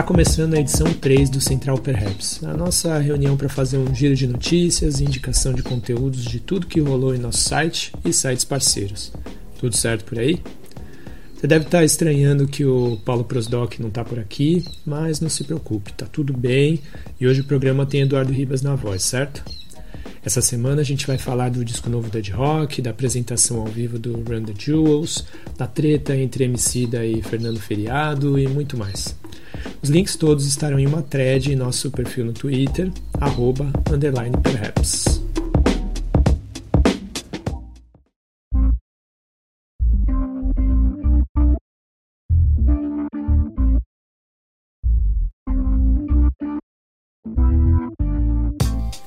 Está começando a edição 3 do Central Perhaps, a nossa reunião para fazer um giro de notícias e indicação de conteúdos de tudo que rolou em nosso site e sites parceiros. Tudo certo por aí? Você deve estar tá estranhando que o Paulo Prosdoc não está por aqui, mas não se preocupe, está tudo bem e hoje o programa tem Eduardo Ribas na voz, certo? Essa semana a gente vai falar do disco novo da Rock, da apresentação ao vivo do Run the Jewels, da treta entre Emicida e Fernando Feriado e muito mais. Os links todos estarão em uma thread em nosso perfil no Twitter, arroba, underline perhaps.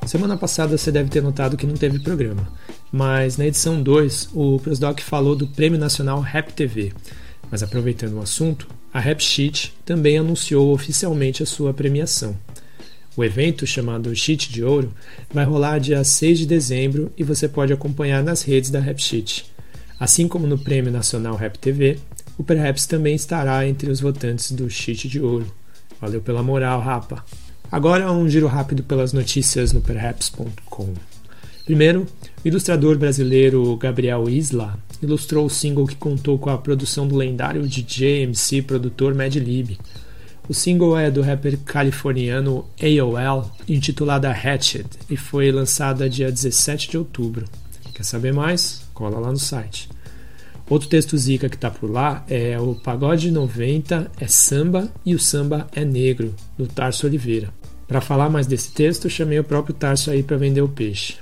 Semana passada você deve ter notado que não teve programa, mas na edição 2 o Prosdoc falou do Prêmio Nacional Rap TV. Mas aproveitando o assunto, a Rap Sheet também anunciou oficialmente a sua premiação. O evento, chamado Sheet de Ouro, vai rolar dia 6 de dezembro e você pode acompanhar nas redes da Rap Sheet. Assim como no Prêmio Nacional Rap TV, o Perhaps também estará entre os votantes do Sheet de Ouro. Valeu pela moral, rapa! Agora um giro rápido pelas notícias no perhaps.com. Primeiro, o ilustrador brasileiro Gabriel Isla ilustrou o single que contou com a produção do lendário DJ MC produtor Mad Lib. O single é do rapper californiano AOL, intitulada Hatchet, e foi lançada dia 17 de outubro. Quer saber mais? Cola lá no site. Outro texto zica que tá por lá é o Pagode 90 é samba e o samba é negro, do Tarso Oliveira. Para falar mais desse texto, chamei o próprio Tarso aí para vender o peixe.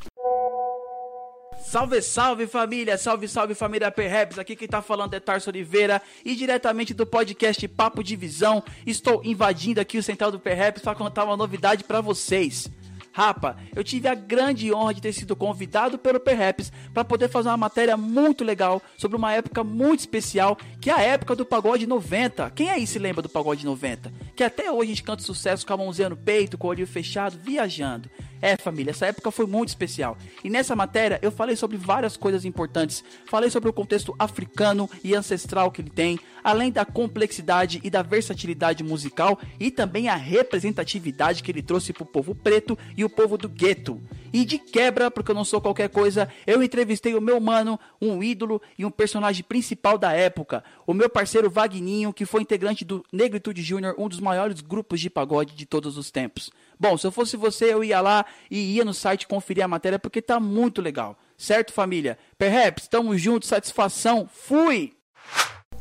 Salve, salve família, salve, salve família Perhaps, aqui quem tá falando é Tarso Oliveira e diretamente do podcast Papo de Visão, estou invadindo aqui o Central do Perhaps para contar uma novidade para vocês. Rapa, eu tive a grande honra de ter sido convidado pelo Perhaps para poder fazer uma matéria muito legal sobre uma época muito especial, que é a época do pagode 90. Quem aí se lembra do pagode 90? Que até hoje a gente canta sucesso com a mãozinha no peito, com o olho fechado, viajando. É, família, essa época foi muito especial. E nessa matéria eu falei sobre várias coisas importantes. Falei sobre o contexto africano e ancestral que ele tem, além da complexidade e da versatilidade musical e também a representatividade que ele trouxe para o povo preto e o povo do gueto. E de quebra, porque eu não sou qualquer coisa, eu entrevistei o meu mano, um ídolo e um personagem principal da época, o meu parceiro Vagninho, que foi integrante do Negritude Júnior, um dos maiores grupos de pagode de todos os tempos. Bom, se eu fosse você, eu ia lá e ia no site conferir a matéria porque tá muito legal. Certo, família? Perhaps, tamo junto, satisfação, fui!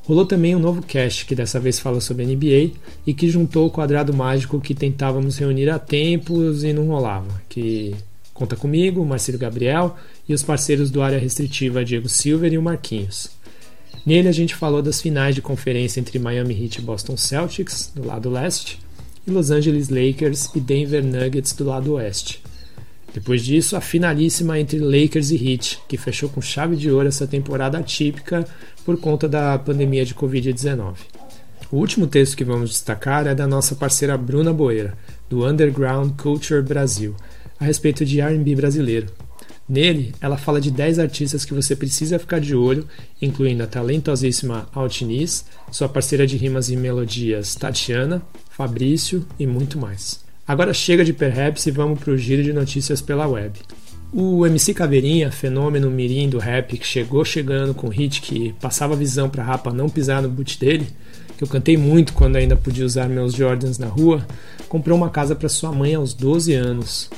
Rolou também um novo cast que dessa vez fala sobre NBA e que juntou o quadrado mágico que tentávamos reunir há tempos e não rolava, que conta comigo, Marcelo Gabriel e os parceiros do área restritiva Diego Silver e o Marquinhos. Nele a gente falou das finais de conferência entre Miami Heat e Boston Celtics, do lado leste, e Los Angeles Lakers e Denver Nuggets do lado oeste. Depois disso, a finalíssima entre Lakers e Heat, que fechou com chave de ouro essa temporada atípica por conta da pandemia de Covid-19. O último texto que vamos destacar é da nossa parceira Bruna Boeira, do Underground Culture Brasil, a respeito de R&B brasileiro. Nele, ela fala de 10 artistas que você precisa ficar de olho, incluindo a talentosíssima Altiniz, sua parceira de rimas e melodias Tatiana, Fabrício e muito mais. Agora chega de perhaps e vamos para o giro de notícias pela web. O MC Caveirinha, fenômeno mirim do rap que chegou chegando com hit que passava visão para rapa não pisar no boot dele, que eu cantei muito quando ainda podia usar meus Jordans na rua, comprou uma casa para sua mãe aos 12 anos.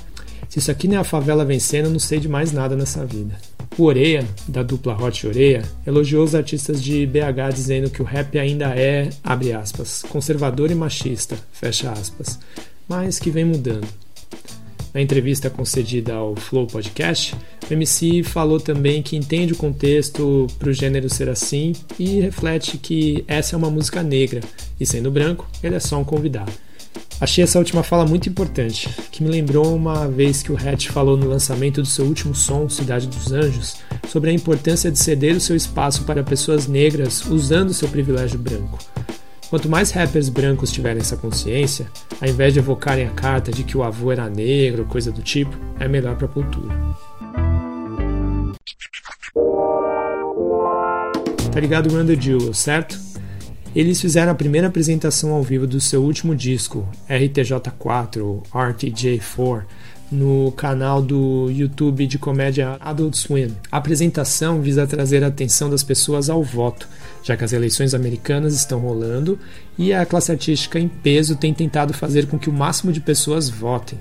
Se isso aqui não é a favela vencendo, eu não sei de mais nada nessa vida. O Oreia, da dupla Hot Oreia, elogiou os artistas de BH dizendo que o rap ainda é, abre aspas, conservador e machista, fecha aspas, mas que vem mudando. Na entrevista concedida ao Flow Podcast, o MC falou também que entende o contexto para o gênero ser assim e reflete que essa é uma música negra e, sendo branco, ele é só um convidado. Achei essa última fala muito importante, que me lembrou uma vez que o Hatch falou no lançamento do seu último som, Cidade dos Anjos, sobre a importância de ceder o seu espaço para pessoas negras usando seu privilégio branco. Quanto mais rappers brancos tiverem essa consciência, ao invés de evocarem a carta de que o avô era negro, coisa do tipo, é melhor para a cultura. Tá ligado Run the Jewel, certo? Eles fizeram a primeira apresentação ao vivo do seu último disco, RTJ4, RTJ4, no canal do YouTube de comédia Adult Swim. A apresentação visa trazer a atenção das pessoas ao voto, já que as eleições americanas estão rolando e a classe artística em peso tem tentado fazer com que o máximo de pessoas votem.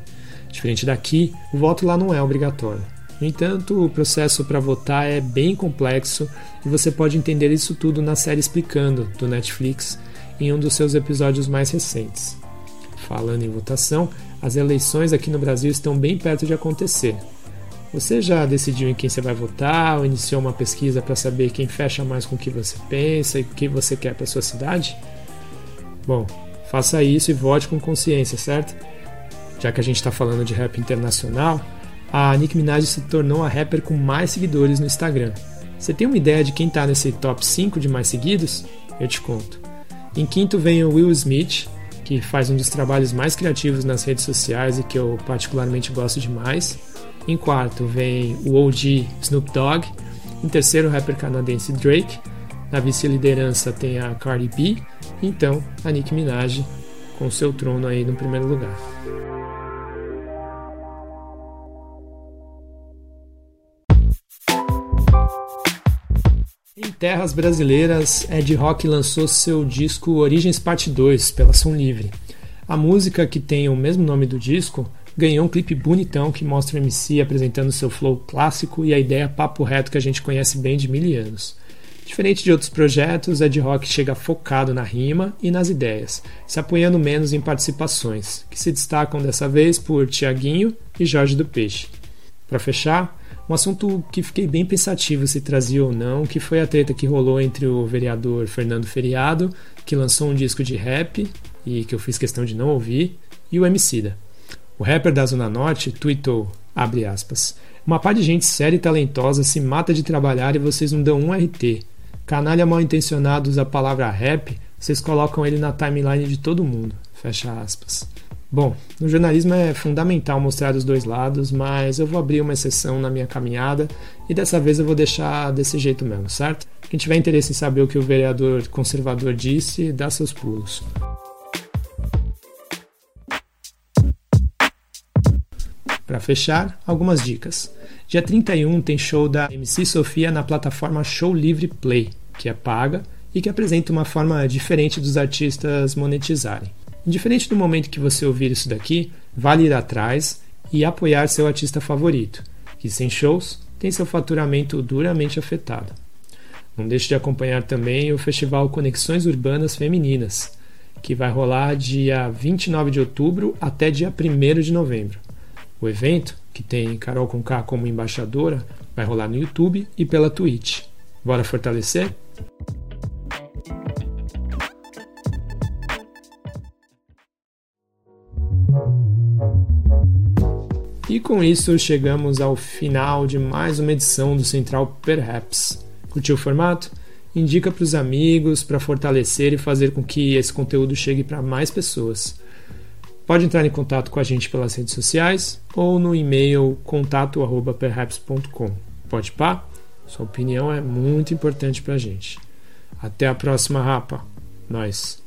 Diferente daqui, o voto lá não é obrigatório. No entanto, o processo para votar é bem complexo e você pode entender isso tudo na série Explicando do Netflix em um dos seus episódios mais recentes. Falando em votação, as eleições aqui no Brasil estão bem perto de acontecer. Você já decidiu em quem você vai votar ou iniciou uma pesquisa para saber quem fecha mais com o que você pensa e o que você quer para sua cidade? Bom, faça isso e vote com consciência, certo? Já que a gente está falando de rap internacional, a Nicki Minaj se tornou a rapper com mais seguidores no Instagram. Você tem uma ideia de quem está nesse top 5 de mais seguidos? Eu te conto. Em quinto vem o Will Smith, que faz um dos trabalhos mais criativos nas redes sociais e que eu particularmente gosto demais. Em quarto vem o OG Snoop Dogg. Em terceiro, o rapper canadense Drake. Na vice-liderança tem a Cardi B. Então, a Nicki Minaj com seu trono aí no primeiro lugar. Em terras brasileiras, Ed Rock lançou seu disco Origens Parte 2 pela Som Livre. A música, que tem o mesmo nome do disco, ganhou um clipe bonitão que mostra o MC apresentando seu flow clássico e a ideia papo reto que a gente conhece bem de mil anos. Diferente de outros projetos, Ed Rock chega focado na rima e nas ideias, se apoiando menos em participações, que se destacam dessa vez por Tiaguinho e Jorge do Peixe. Para fechar, um assunto que fiquei bem pensativo se trazia ou não, que foi a treta que rolou entre o vereador Fernando Feriado, que lançou um disco de rap e que eu fiz questão de não ouvir, e o Emicida. O rapper da Zona Norte tweetou, abre aspas, uma par de gente séria e talentosa se mata de trabalhar e vocês não dão um RT. Canalha mal intencionado usa a palavra rap, vocês colocam ele na timeline de todo mundo. Fecha aspas. Bom, no jornalismo é fundamental mostrar os dois lados, mas eu vou abrir uma exceção na minha caminhada e dessa vez eu vou deixar desse jeito mesmo, certo? Quem tiver interesse em saber o que o vereador conservador disse, dá seus pulos. Para fechar, algumas dicas. Dia 31 tem show da MC Sofia na plataforma Show Livre Play, que é paga e que apresenta uma forma diferente dos artistas monetizarem. Indiferente do momento que você ouvir isso daqui, vale ir atrás e apoiar seu artista favorito, que sem shows tem seu faturamento duramente afetado. Não deixe de acompanhar também o festival Conexões Urbanas Femininas, que vai rolar dia 29 de outubro até dia 1 de novembro. O evento, que tem Carol Conká como embaixadora, vai rolar no YouTube e pela Twitch. Bora fortalecer? E com isso chegamos ao final de mais uma edição do Central Perhaps. Curtiu o formato? Indica para os amigos para fortalecer e fazer com que esse conteúdo chegue para mais pessoas. Pode entrar em contato com a gente pelas redes sociais ou no e-mail contato@perhaps.com. Pode pá? Sua opinião é muito importante para a gente. Até a próxima, rapa. Nós.